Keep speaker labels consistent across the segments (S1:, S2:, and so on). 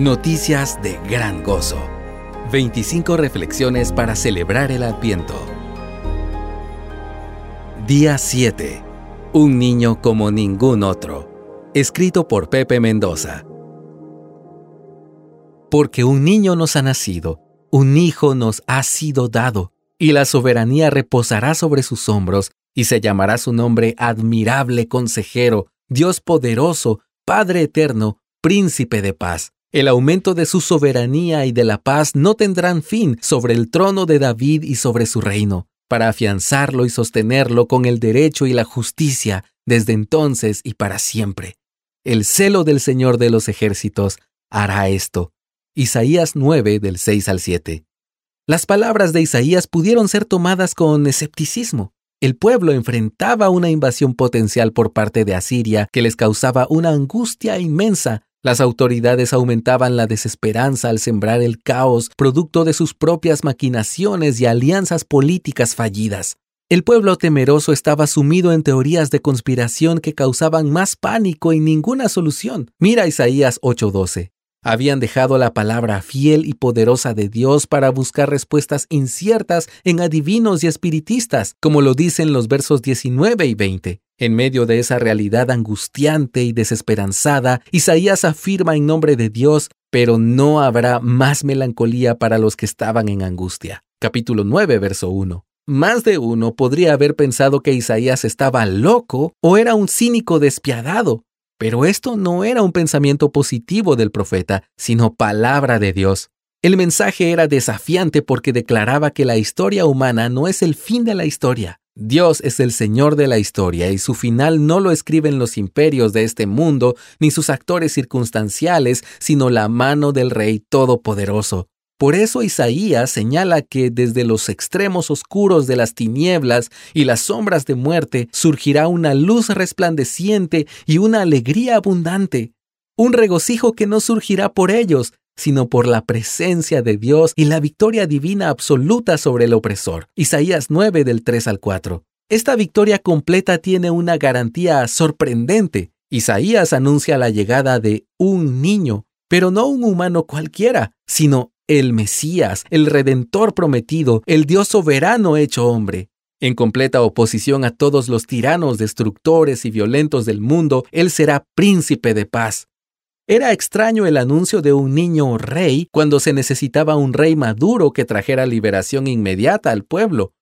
S1: Noticias de gran gozo. 25 reflexiones para celebrar el Adviento. Día 7. Un niño como ningún otro. Escrito por Pepe Mendoza. Porque un niño nos ha nacido, un hijo nos ha sido dado, y la soberanía reposará sobre sus hombros, y se llamará su nombre admirable consejero, Dios poderoso, Padre eterno, príncipe de paz el aumento de su soberanía y de la paz no tendrán fin sobre el trono de David y sobre su reino, para afianzarlo y sostenerlo con el derecho y la justicia desde entonces y para siempre. El celo del Señor de los ejércitos hará esto. Isaías 9 del 6 al 7. Las palabras de Isaías pudieron ser tomadas con escepticismo. El pueblo enfrentaba una invasión potencial por parte de Asiria que les causaba una angustia inmensa las autoridades aumentaban la desesperanza al sembrar el caos producto de sus propias maquinaciones y alianzas políticas fallidas. El pueblo temeroso estaba sumido en teorías de conspiración que causaban más pánico y ninguna solución. Mira Isaías 8:12. Habían dejado la palabra fiel y poderosa de Dios para buscar respuestas inciertas en adivinos y espiritistas, como lo dicen los versos 19 y 20. En medio de esa realidad angustiante y desesperanzada, Isaías afirma en nombre de Dios, pero no habrá más melancolía para los que estaban en angustia. Capítulo 9, verso 1. Más de uno podría haber pensado que Isaías estaba loco o era un cínico despiadado, pero esto no era un pensamiento positivo del profeta, sino palabra de Dios. El mensaje era desafiante porque declaraba que la historia humana no es el fin de la historia, Dios es el Señor de la historia y su final no lo escriben los imperios de este mundo ni sus actores circunstanciales, sino la mano del Rey Todopoderoso. Por eso Isaías señala que desde los extremos oscuros de las tinieblas y las sombras de muerte surgirá una luz resplandeciente y una alegría abundante, un regocijo que no surgirá por ellos, sino por la presencia de Dios y la victoria divina absoluta sobre el opresor. Isaías 9 del 3 al 4. Esta victoria completa tiene una garantía sorprendente. Isaías anuncia la llegada de un niño, pero no un humano cualquiera, sino el Mesías, el Redentor prometido, el Dios soberano hecho hombre. En completa oposición a todos los tiranos, destructores y violentos del mundo, Él será príncipe de paz. Era extraño el anuncio de un niño rey cuando se necesitaba un rey maduro que trajera liberación inmediata al pueblo.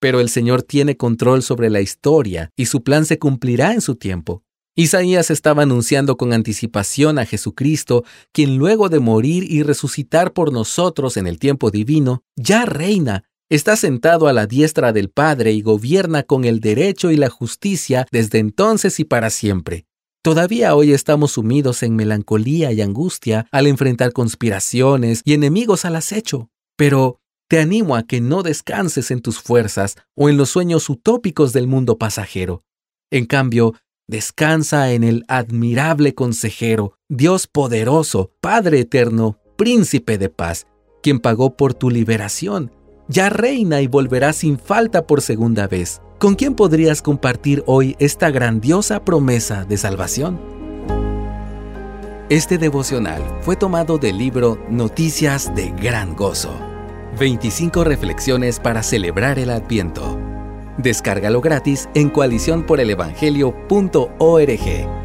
S1: Pero el Señor tiene control sobre la historia y su plan se cumplirá en su tiempo. Isaías estaba anunciando con anticipación a Jesucristo, quien luego de morir y resucitar por nosotros en el tiempo divino, ya reina, está sentado a la diestra del Padre y gobierna con el derecho y la justicia desde entonces y para siempre. Todavía hoy estamos sumidos en melancolía y angustia al enfrentar conspiraciones y enemigos al acecho. Pero te animo a que no descanses en tus fuerzas o en los sueños utópicos del mundo pasajero. En cambio, descansa en el admirable consejero, Dios poderoso, Padre eterno, príncipe de paz, quien pagó por tu liberación. Ya reina y volverá sin falta por segunda vez. ¿Con quién podrías compartir hoy esta grandiosa promesa de salvación? Este devocional fue tomado del libro Noticias de Gran Gozo. 25 reflexiones para celebrar el Adviento. Descárgalo gratis en coaliciónporelevangelio.org.